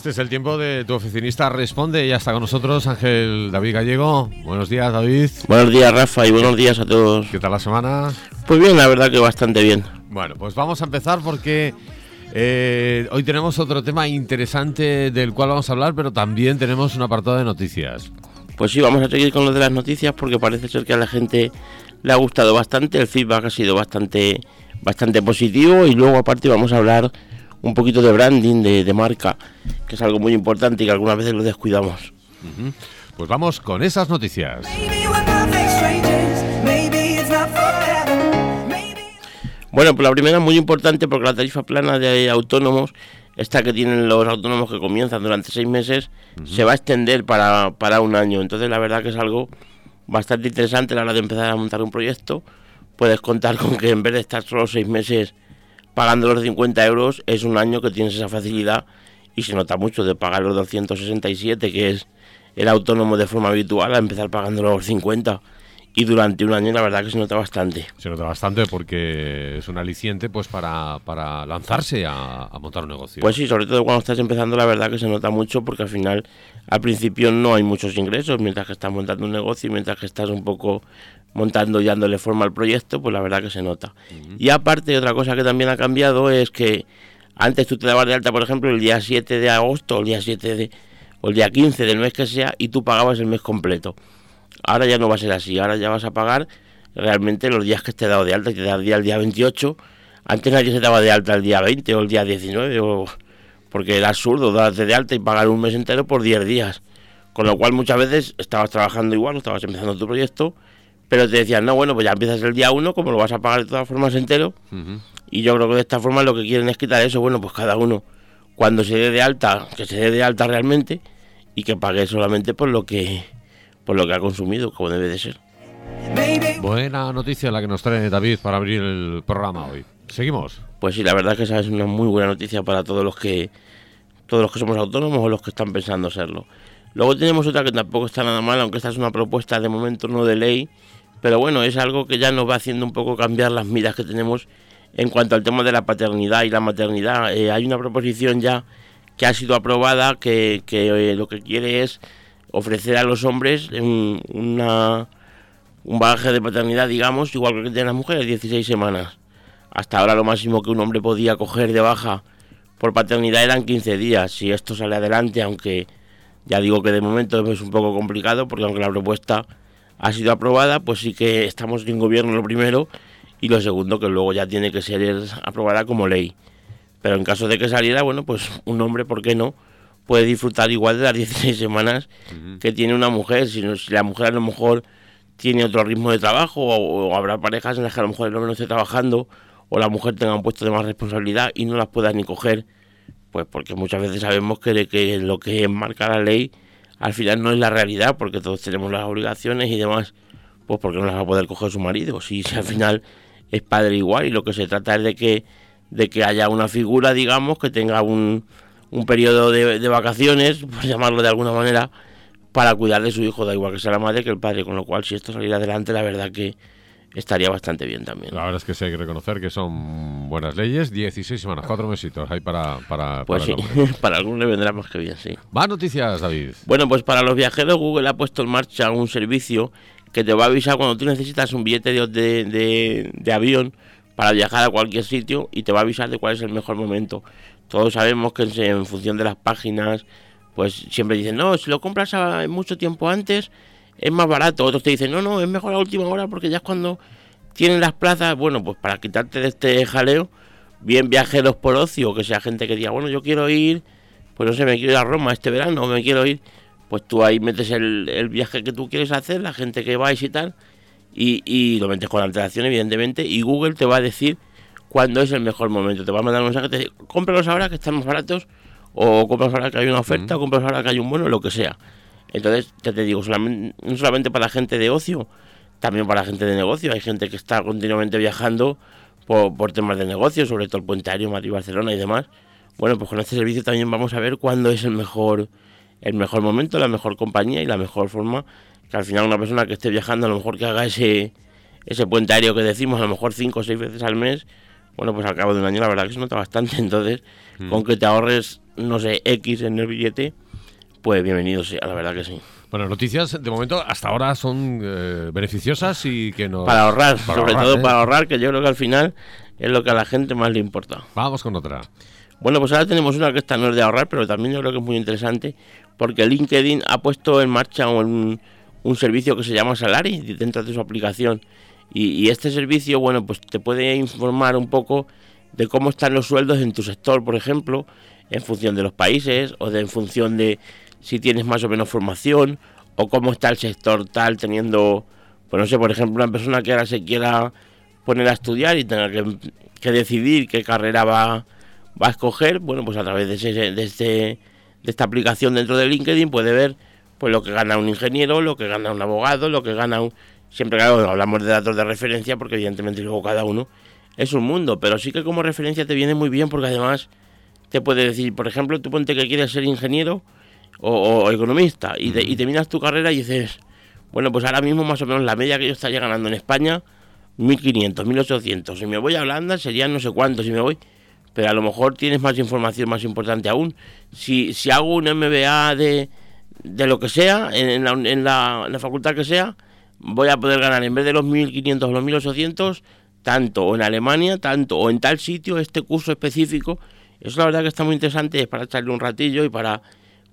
este es el tiempo de tu oficinista Responde. Ya está con nosotros Ángel David Gallego. Buenos días, David. Buenos días, Rafa, y buenos días a todos. ¿Qué tal la semana? Pues bien, la verdad que bastante bien. Bueno, pues vamos a empezar porque eh, hoy tenemos otro tema interesante del cual vamos a hablar, pero también tenemos un apartado de noticias. Pues sí, vamos a seguir con lo de las noticias porque parece ser que a la gente le ha gustado bastante, el feedback ha sido bastante, bastante positivo y luego aparte vamos a hablar un poquito de branding, de, marca, que es algo muy importante y que algunas veces lo descuidamos. Pues vamos con esas noticias. Bueno, pues la primera es muy importante porque la tarifa plana de autónomos, esta que tienen los autónomos que comienzan durante seis meses, se va a extender para, para un año. Entonces la verdad que es algo bastante interesante a la hora de empezar a montar un proyecto. Puedes contar con que en vez de estar solo seis meses pagando los 50 euros, es un año que tienes esa facilidad y se nota mucho de pagar los 267, que es el autónomo de forma habitual, a empezar pagando los 50 y durante un año la verdad que se nota bastante. Se nota bastante porque es un aliciente pues para, para lanzarse a, montar un negocio. Pues sí, sobre todo cuando estás empezando la verdad que se nota mucho porque al final al principio no hay muchos ingresos mientras que estás montando un negocio y mientras que estás un poco montando y dándole forma al proyecto, pues la verdad que se nota. Y aparte otra cosa que también ha cambiado es que antes tú te dabas de alta, por ejemplo, el día 7 de agosto o el día 7 de o el día 15 del mes que sea y tú pagabas el mes completo. Ahora ya no va a ser así, ahora ya vas a pagar realmente los días que esté dado de alta, que te da el día, el día 28. Antes nadie se daba de alta el día 20 o el día 19, o, porque era absurdo darte de alta y pagar un mes entero por 10 días. Con lo cual muchas veces estabas trabajando igual, estabas empezando tu proyecto, pero te decían, no, bueno, pues ya empiezas el día 1, como lo vas a pagar de todas formas entero. Y yo creo que de esta forma lo que quieren es quitar eso, bueno, pues cada uno, cuando se dé de alta, que se dé de alta realmente y que pague solamente por lo que por lo que ha consumido, como debe de ser. Buena noticia la que nos trae David para abrir el programa hoy. Seguimos. Pues sí, la verdad es que esa es una muy buena noticia para todos los que todos los que somos autónomos o los que están pensando serlo. Luego tenemos otra que tampoco está nada mal, aunque esta es una propuesta de momento no de ley, pero bueno, es algo que ya nos va haciendo un poco cambiar las miras que tenemos en cuanto al tema de la paternidad y la maternidad. Eh, hay una proposición ya que ha sido aprobada que, eh, lo que quiere es ofrecer a los hombres un, una, un bagaje de paternidad, digamos, igual que tienen las mujeres, 16 semanas. Hasta ahora lo máximo que un hombre podía coger de baja por paternidad eran 15 días. Si esto sale adelante, aunque ya digo que de momento es un poco complicado, porque aunque la propuesta ha sido aprobada, pues sí que estamos en gobierno lo primero y lo segundo que luego ya tiene que ser aprobada como ley. Pero en caso de que saliera, bueno, pues un hombre, ¿por qué no? Puede disfrutar igual de las 16 semanas que tiene una mujer. Si, si, la mujer a lo mejor tiene otro ritmo de trabajo o, habrá parejas en las que a lo mejor el hombre no esté trabajando o la mujer tenga un puesto de más responsabilidad y no las pueda ni coger, pues porque muchas veces sabemos que, que lo que marca la ley al final no es la realidad porque todos tenemos las obligaciones y demás, pues porque no las va a poder coger su marido. Si, si al final es padre igual y lo que se trata es de que, de que haya una figura, digamos, que tenga un un periodo de, vacaciones, por llamarlo de alguna manera, para cuidar de su hijo, da igual que sea la madre que el padre, con lo cual si esto saliera adelante, la verdad que estaría bastante bien también. La verdad es que sí hay que reconocer que son buenas leyes, 16 semanas, cuatro mesitos hay para... para pues sí, para algunos le vendrá más que bien, sí. Más noticias, David. Bueno, pues para los viajeros Google ha puesto en marcha un servicio que te va a avisar cuando tú necesitas un billete de, de, de avión para viajar a cualquier sitio y te va a avisar de cuál es el mejor momento. Todos sabemos que en función de las páginas, pues siempre dicen, no, si lo compras mucho tiempo antes, es más barato. Otros te dicen, no, no, es mejor a última hora porque ya es cuando tienen las plazas. Bueno, pues para quitarte de este jaleo, bien viajeros por ocio, que sea gente que diga, bueno, yo quiero ir, pues no sé, me quiero ir a Roma este verano, me quiero ir, pues tú ahí metes el, viaje que tú quieres hacer, la gente que vais y tal, y, lo metes con antelación, evidentemente, y Google te va a decir cuándo es el mejor momento. Te va a mandar un mensaje te dice, cómpralos ahora que están más baratos, o cómpralos ahora que hay una oferta, o cómpralos ahora que hay un bono, lo que sea. Entonces, ya te digo, solamente, no solamente para la gente de ocio, también para la gente de negocio. Hay gente que está continuamente viajando por, temas de negocio, sobre todo el Puente Aéreo, Madrid, Barcelona y demás. Bueno, pues con este servicio también vamos a ver cuándo es el mejor, el mejor momento, la mejor compañía y la mejor forma que al final una persona que esté viajando, a lo mejor que haga ese, ese puente aéreo que decimos, a lo mejor cinco o seis veces al mes, bueno, pues al cabo de un año la verdad que se nota bastante. Entonces, mm. con que te ahorres no sé, X en el billete, pues bienvenido sea, la verdad que sí. Bueno, noticias de momento hasta ahora son eh, beneficiosas y que no... Para ahorrar, sobre todo ¿eh? para ahorrar, que yo creo que al final es lo que a la gente más le importa. Vamos con otra. Bueno, pues ahora tenemos una que esta no es de ahorrar, pero también yo creo que es muy interesante, porque LinkedIn ha puesto en marcha un, un servicio que se llama Salari dentro de su aplicación. Y, y, este servicio, bueno, pues te puede informar un poco de cómo están los sueldos en tu sector, por ejemplo, en función de los países o de, en función de si tienes más o menos formación o cómo está el sector tal teniendo, pues no sé, por ejemplo, una persona que ahora se quiera poner a estudiar y tenga que, decidir qué carrera va, va, a escoger, bueno, pues a través de, ese, de, este, de esta aplicación dentro de LinkedIn puede ver pues lo que gana un ingeniero, lo que gana un abogado, lo que gana un... Siempre claro, hablamos de datos de referencia porque evidentemente luego cada uno es un mundo, pero sí que como referencia te viene muy bien porque además te puede decir, por ejemplo, tú ponte que quieres ser ingeniero, o, economista y, te, y miras tu carrera y dices, bueno, pues ahora mismo más o menos la media que yo estaría ganando en España, 1500, 1800. Si me voy a Holanda serían no sé cuántos, si me voy. Pero a lo mejor tienes más información más importante aún. Si, si hago un MBA de, de lo que sea, en, la, en, la, en la facultad que sea, voy a poder ganar en vez de los 1500 o los 1800, tanto o en Alemania, tanto o en tal sitio, este curso específico. Eso la verdad que está muy interesante, es para echarle un ratillo y para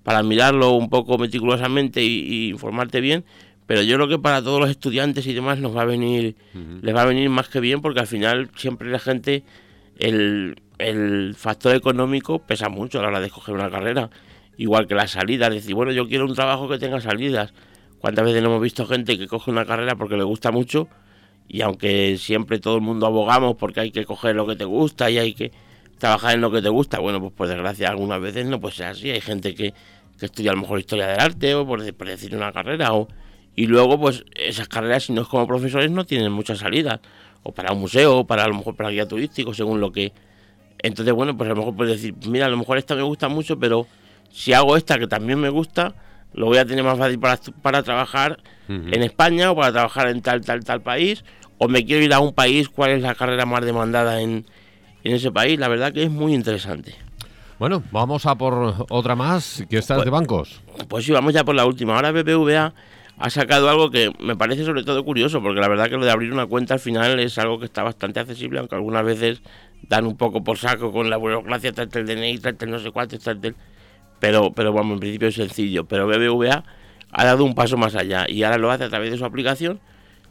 para mirarlo un poco meticulosamente y, informarte bien, pero yo creo que para todos los estudiantes y demás nos va a venir, les va a venir más que bien porque al final siempre la gente, el, el factor económico pesa mucho a la hora de escoger una carrera, igual que las salidas, decir, bueno, yo quiero un trabajo que tenga salidas. ¿Cuántas veces no hemos visto gente que coge una carrera porque le gusta mucho y aunque siempre todo el mundo abogamos porque hay que coger lo que te gusta y hay que trabajar en lo que te gusta, bueno, pues por desgracia algunas veces no puede ser así, hay gente que estudia a lo mejor historia del arte o por, decir una carrera o y luego pues esas carreras si no es como profesores no tienen muchas salidas o para un museo o para a lo mejor para guía turístico según lo que entonces bueno pues a lo mejor puedes decir mira a lo mejor esta me gusta mucho pero si hago esta que también me gusta lo voy a tener más fácil para, para trabajar en España o para trabajar en tal tal tal país o me quiero ir a un país cuál es la carrera más demandada en, en ese país la verdad que es muy interesante bueno, vamos a por otra más, que está pues, de bancos. Pues sí, vamos ya por la última. Ahora BBVA ha sacado algo que me parece sobre todo curioso, porque la verdad que lo de abrir una cuenta al final es algo que está bastante accesible, aunque algunas veces dan un poco por saco con la burocracia, trate el DNI, trate el no sé cuánto, el... Pero, pero bueno, en principio es sencillo. Pero BBVA ha dado un paso más allá y ahora lo hace a través de su aplicación.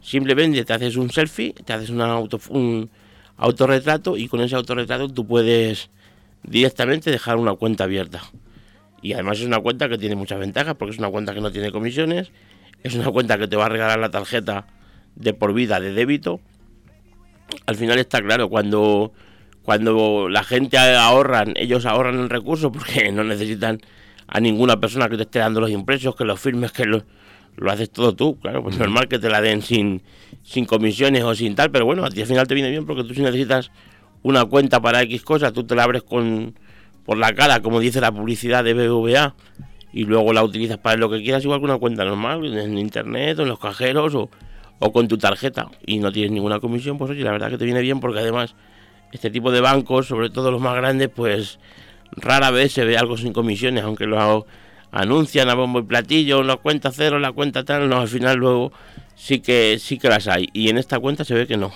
Simplemente te haces un selfie, te haces una auto, un autorretrato y con ese autorretrato tú puedes directamente dejar una cuenta abierta. Y además es una cuenta que tiene muchas ventajas porque es una cuenta que no tiene comisiones, es una cuenta que te va a regalar la tarjeta de por vida de débito. Al final está claro, cuando, cuando la gente ahorran, ellos ahorran el recurso porque no necesitan a ninguna persona que te esté dando los impresos, que los firmes, que lo, lo haces todo tú. Claro, pues normal que te la den sin, sin comisiones o sin tal, pero bueno, a ti al final te viene bien porque tú si necesitas una cuenta para X cosas, tú te la abres con, por la cara, como dice la publicidad de BBVA, y luego la utilizas para lo que quieras, igual que una cuenta normal, en internet o en los cajeros o, o con tu tarjeta, y no tienes ninguna comisión, pues oye, la verdad que te viene bien porque además este tipo de bancos, sobre todo los más grandes, pues rara vez se ve algo sin comisiones, aunque lo anuncian a bombo y platillo, la cuenta cero, la cuenta tal, no, al final luego sí que sí que las hay, y en esta cuenta se ve que no.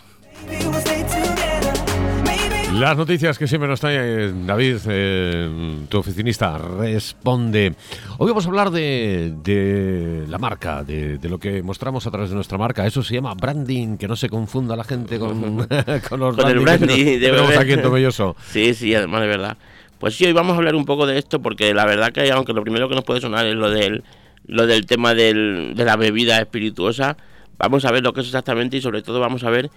Las noticias que siempre nos trae eh, David, eh, tu oficinista, responde. Hoy vamos a hablar de, la marca, de, lo que mostramos a través de nuestra marca. Eso se llama branding, que no se confunda la gente con, con los con el branding. tenemos aquí en Tomelloso. Sí, sí, además de verdad. Pues sí, hoy vamos a hablar un poco de esto porque la verdad que aunque lo primero que nos puede sonar es lo del, lo del tema del, de la bebida espirituosa, vamos a ver lo que es exactamente y sobre todo vamos a ver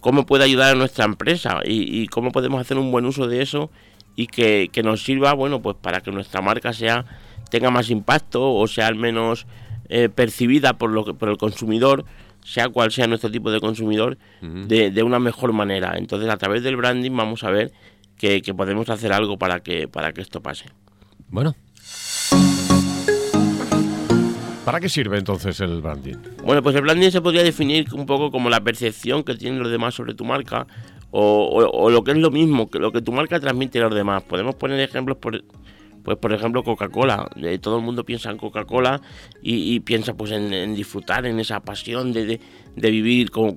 cómo puede ayudar a nuestra empresa y, cómo podemos hacer un buen uso de eso y que, nos sirva, bueno, pues para que nuestra marca sea tenga más impacto o sea al menos eh, percibida por, lo que, por el consumidor, sea cual sea nuestro tipo de consumidor, de, de, una mejor manera. Entonces, a través del branding vamos a ver que, que podemos hacer algo para que, para que esto pase. Bueno, ¿Para qué sirve entonces el branding? Bueno, pues el branding se podría definir un poco como la percepción que tienen los demás sobre tu marca o, lo que es lo mismo, que lo que tu marca transmite a los demás. Podemos poner ejemplos, por, pues por ejemplo Coca-Cola, eh, todo el mundo piensa en Coca-Cola y, piensa pues en, disfrutar, en esa pasión de, vivir con,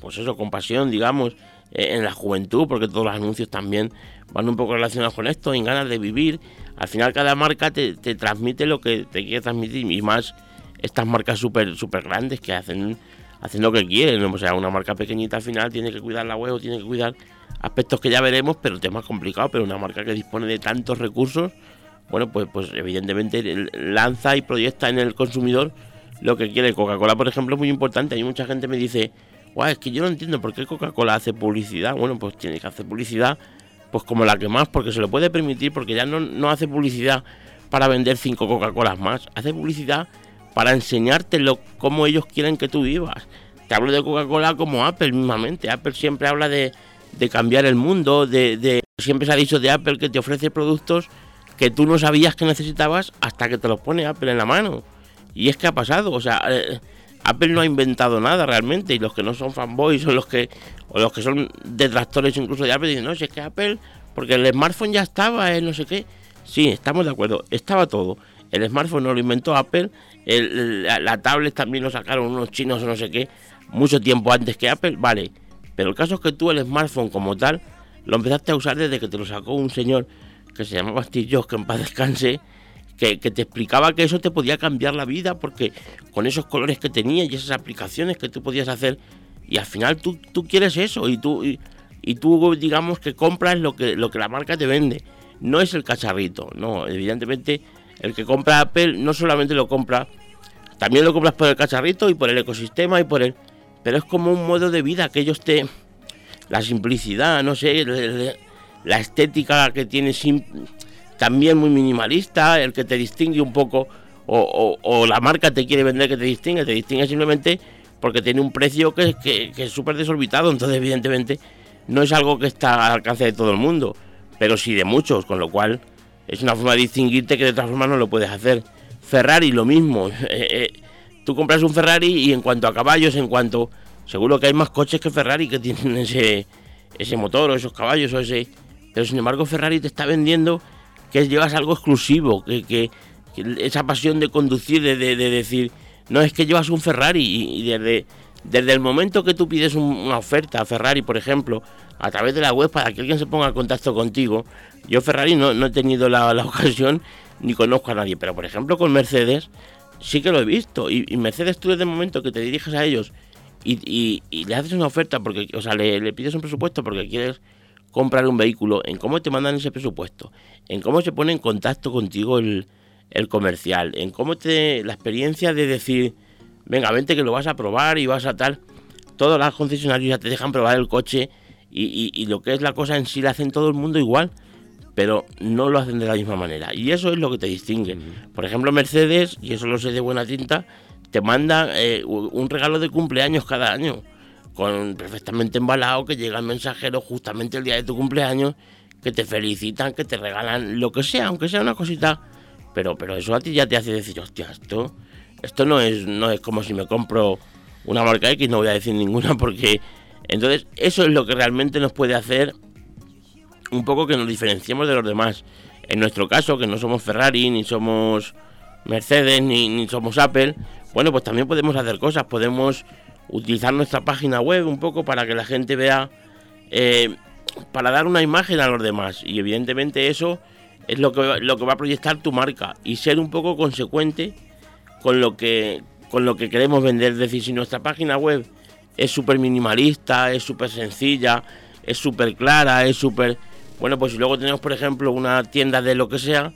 pues eso, con pasión, digamos, eh, en la juventud, porque todos los anuncios también van un poco relacionados con esto, en ganas de vivir. Al final cada marca te, transmite lo que te quiere transmitir y más estas marcas súper super grandes que hacen, hacen lo que quieren. O sea, una marca pequeñita al final tiene que cuidar la web, tiene que cuidar aspectos que ya veremos, pero el tema es complicado, pero una marca que dispone de tantos recursos bueno, pues, pues evidentemente lanza y proyecta en el consumidor lo que quiere. Coca-Cola, por ejemplo, es muy importante. Hay mucha gente que me dice, guau, es que yo no entiendo por qué Coca-Cola hace publicidad. Bueno, pues tiene que hacer publicidad pues como la que más, porque se lo puede permitir, porque ya no, no hace publicidad para vender cinco Coca-Colas más, hace publicidad para enseñarte lo, cómo ellos quieren que tú vivas. Te hablo de Coca-Cola como Apple mismamente. Apple siempre habla de, de cambiar el mundo, de, de, siempre se ha dicho de Apple que te ofrece productos que tú no sabías que necesitabas hasta que te los pone Apple en la mano. Y es que ha pasado, o sea, eh, Apple no ha inventado nada realmente y los que no son fanboys o los que o los que son detractores incluso de Apple dicen, "No, si es que Apple porque el smartphone ya estaba, eh, no sé qué." Sí, estamos de acuerdo, estaba todo. El smartphone no lo inventó Apple, la, tablet también lo sacaron unos chinos o no sé qué, mucho tiempo antes que Apple, vale. Pero el caso es que tú el smartphone como tal lo empezaste a usar desde que te lo sacó un señor que se llamaba Steve que en paz descanse, que, te explicaba que eso te podía cambiar la vida porque con esos colores que tenía y esas aplicaciones que tú podías hacer, y al final tú, tú quieres eso y tú, y, tú digamos que compras lo que, lo que la marca te vende. No es el cacharrito, no, evidentemente el que compra Apple no solamente lo compra, también lo compras por el cacharrito y por el ecosistema y por el... Pero es como un modo de vida que ellos te... La simplicidad, no sé, la estética que tiene también muy minimalista, el que te distingue un poco, o, la marca te quiere vender que te distingue, te distingue simplemente porque tiene un precio que, que, es súper desorbitado, entonces evidentemente no es algo que está al alcance de todo el mundo, pero sí de muchos, con lo cual es una forma de distinguirte que de otra forma no lo puedes hacer. Ferrari lo mismo, eh, eh, tú compras un Ferrari y en cuanto a caballos, en cuanto... Seguro que hay más coches que Ferrari que tienen ese, ese motor o esos caballos o ese pero sin embargo Ferrari te está vendiendo que llevas algo exclusivo, que, esa pasión de conducir, de, decir, no es que llevas un Ferrari y, desde, desde el momento que tú pides una oferta a Ferrari, por ejemplo, a través de la web para que alguien se ponga en contacto contigo, yo Ferrari no, he tenido la, ocasión ni conozco a nadie, pero por ejemplo con Mercedes sí que lo he visto. Y, Mercedes tú desde el momento que te diriges a ellos y, le haces una oferta, porque, o sea, le pides un presupuesto porque quieres comprar un vehículo, en cómo te mandan ese presupuesto, en cómo se pone en contacto contigo el, comercial, en cómo te la experiencia de decir, venga, vente que lo vas a probar y vas a tal. Todas las concesionarias ya te dejan probar el coche y, lo que es la cosa en sí la hacen todo el mundo igual, pero no lo hacen de la misma manera. Y eso es lo que te distingue. Por ejemplo, Mercedes, y eso lo sé de buena tinta, te manda eh, un regalo de cumpleaños cada año con perfectamente embalado, que llega el mensajero justamente el día de tu cumpleaños, que te felicitan, que te regalan lo que sea, aunque sea una cosita. Pero, pero eso a ti ya te hace decir, hostia, esto, esto no es, no es como si me compro una marca X, no voy a decir ninguna porque. Entonces, eso es lo que realmente nos puede hacer un poco que nos diferenciemos de los demás. En nuestro caso, que no somos Ferrari, ni somos Mercedes, ni, ni somos Apple, bueno, pues también podemos hacer cosas, podemos utilizar nuestra página web un poco para que la gente vea, eh, para dar una imagen a los demás. Y evidentemente eso es lo que, lo que va a proyectar tu marca y ser un poco consecuente con lo que, con lo que queremos vender. Es decir, si nuestra página web es súper minimalista, es súper sencilla, es súper clara, es súper... Bueno, pues si luego tenemos, por ejemplo, una tienda de lo que sea,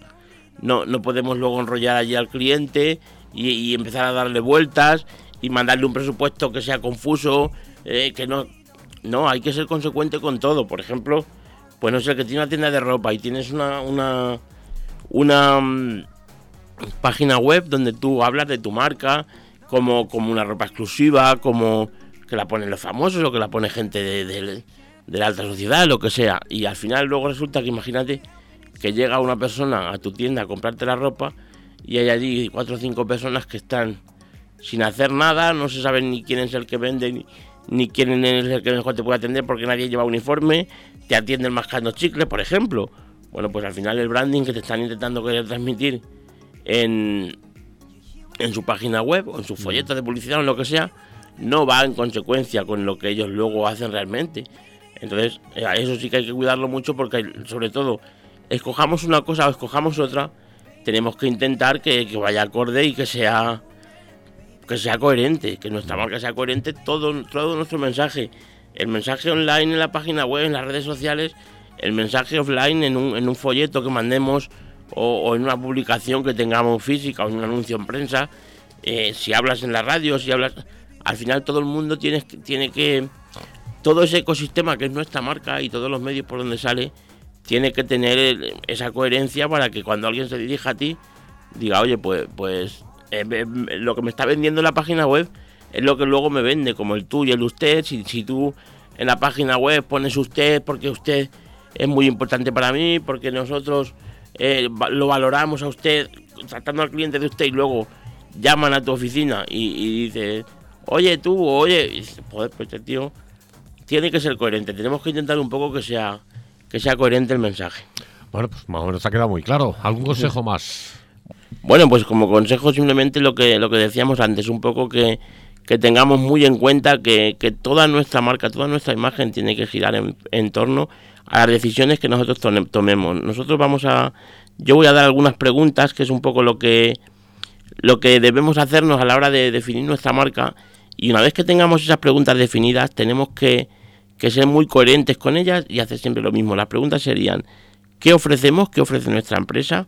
no, no podemos luego enrollar allí al cliente y, y empezar a darle vueltas y mandarle un presupuesto que sea confuso, eh, que no... No, hay que ser consecuente con todo. Por ejemplo, pues no sé, que tiene una tienda de ropa y tienes una, una, una mm, página web donde tú hablas de tu marca como, como una ropa exclusiva, como que la ponen los famosos o que la pone gente de, de la alta sociedad, lo que sea. Y al final luego resulta que imagínate que llega una persona a tu tienda a comprarte la ropa y hay allí cuatro o cinco personas que están sin hacer nada, no se sabe ni quién es el que vende, ni, quién es el que mejor te puede atender porque nadie lleva uniforme, te atienden mascando chicle, por ejemplo. Bueno, pues al final el branding que te están intentando querer transmitir en, en su página web o en sus folletos de publicidad o en lo que sea, no va en consecuencia con lo que ellos luego hacen realmente. Entonces, eh, eso sí que hay que cuidarlo mucho porque, sobre todo, escojamos una cosa o escojamos otra, tenemos que intentar que, vaya acorde y que sea que sea coherente, que nuestra marca sea coherente todo, todo nuestro mensaje. El mensaje online en la página web, en las redes sociales, el mensaje offline en un, en un folleto que mandemos o, en una publicación que tengamos física o en un anuncio en prensa. Eh, si hablas en la radio, si hablas... Al final todo el mundo tiene, tiene que... Todo ese ecosistema que es nuestra marca y todos los medios por donde sale, tiene que tener esa coherencia para que cuando alguien se dirija a ti, diga, oye, pues, pues eh, lo que me está vendiendo en la página web es lo que luego me vende, como el tú y el usted. Si, si tú en la página web pones usted porque usted es muy importante para mí, porque nosotros eh, lo valoramos a usted, tratando al cliente de usted y luego llaman a tu oficina y, y dice, oye tú, oye, joder, pues este tío tiene que ser coherente. Tenemos que intentar un poco que sea que sea coherente el mensaje. Bueno, pues más o menos ha quedado muy claro. ¿Algún consejo más? Bueno, pues como consejo simplemente lo que, lo que decíamos antes, un poco que, tengamos muy en cuenta que, toda nuestra marca, toda nuestra imagen tiene que girar en, torno a las decisiones que nosotros tomemos. Nosotros vamos a, yo voy a dar algunas preguntas, que es un poco lo que, lo que debemos hacernos a la hora de definir nuestra marca. Y una vez que tengamos esas preguntas definidas, tenemos que que ser muy coherentes con ellas y hacer siempre lo mismo. Las preguntas serían, ¿qué ofrecemos? ¿Qué ofrece nuestra empresa?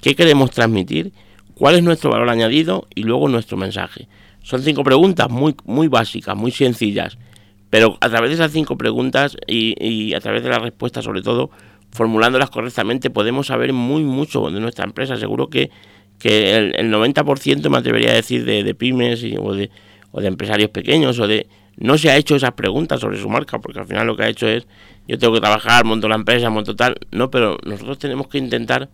¿Qué queremos transmitir? ¿Cuál es nuestro valor añadido? Y luego nuestro mensaje. Son cinco preguntas muy, muy básicas, muy sencillas, pero a través de esas cinco preguntas y, a través de las respuestas sobre todo, formulándolas correctamente, podemos saber muy mucho de nuestra empresa. Seguro que, que el, 90% me atrevería a decir de, de pymes o, de, o de empresarios pequeños o de no se ha hecho esas preguntas sobre su marca, porque al final lo que ha hecho es, yo tengo que trabajar, monto la empresa, monto tal, no, pero nosotros tenemos que intentar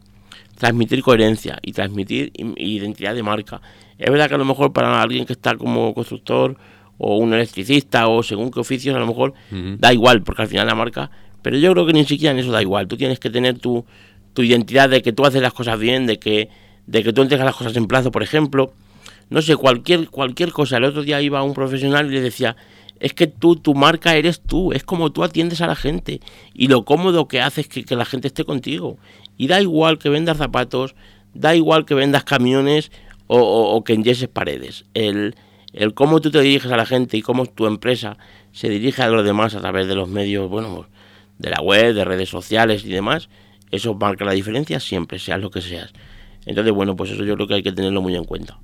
transmitir coherencia y transmitir identidad de marca. Es verdad que a lo mejor para alguien que está como constructor o un electricista o según qué oficios, a lo mejor da igual, porque al final la marca, pero yo creo que ni siquiera en eso da igual, tú tienes que tener tu, tu identidad de que tú haces las cosas bien, de que, de que tú entregas las cosas en plazo, por ejemplo, no sé, cualquier, cualquier cosa. El otro día iba un profesional y le decía, es que tú, tu marca eres tú, es como tú atiendes a la gente y lo cómodo que haces que, que la gente esté contigo. Y da igual que vendas zapatos, da igual que vendas camiones o, que enyeses paredes. El, el cómo tú te diriges a la gente y cómo tu empresa se dirige a los demás a través de los medios, bueno, de la web, de redes sociales y demás, eso marca la diferencia siempre, seas lo que seas. Entonces, bueno, pues eso yo creo que hay que tenerlo muy en cuenta.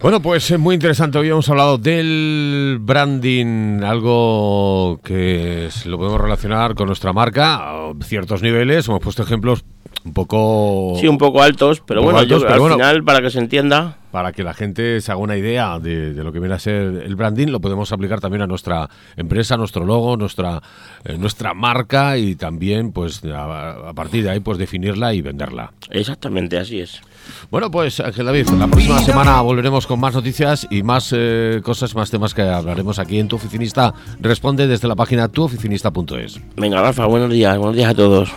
Bueno, pues es muy interesante. Hoy hemos hablado del branding, algo que lo podemos relacionar con nuestra marca a ciertos niveles. Hemos puesto ejemplos un poco... Sí, un poco altos, pero bueno, al final, para que se entienda... Para que la gente se haga una idea de, lo que viene a ser el branding, lo podemos aplicar también a nuestra empresa, nuestro logo, nuestra, eh, nuestra marca y también, pues, a, a partir de ahí, pues, definirla y venderla. Exactamente, así es. Bueno, pues Ángel David, la próxima semana volveremos con más noticias y más eh, cosas, más temas que hablaremos aquí en Tu Oficinista. Responde desde la página tuoficinista.es. Venga, Rafa, buenos días, buenos días a todos.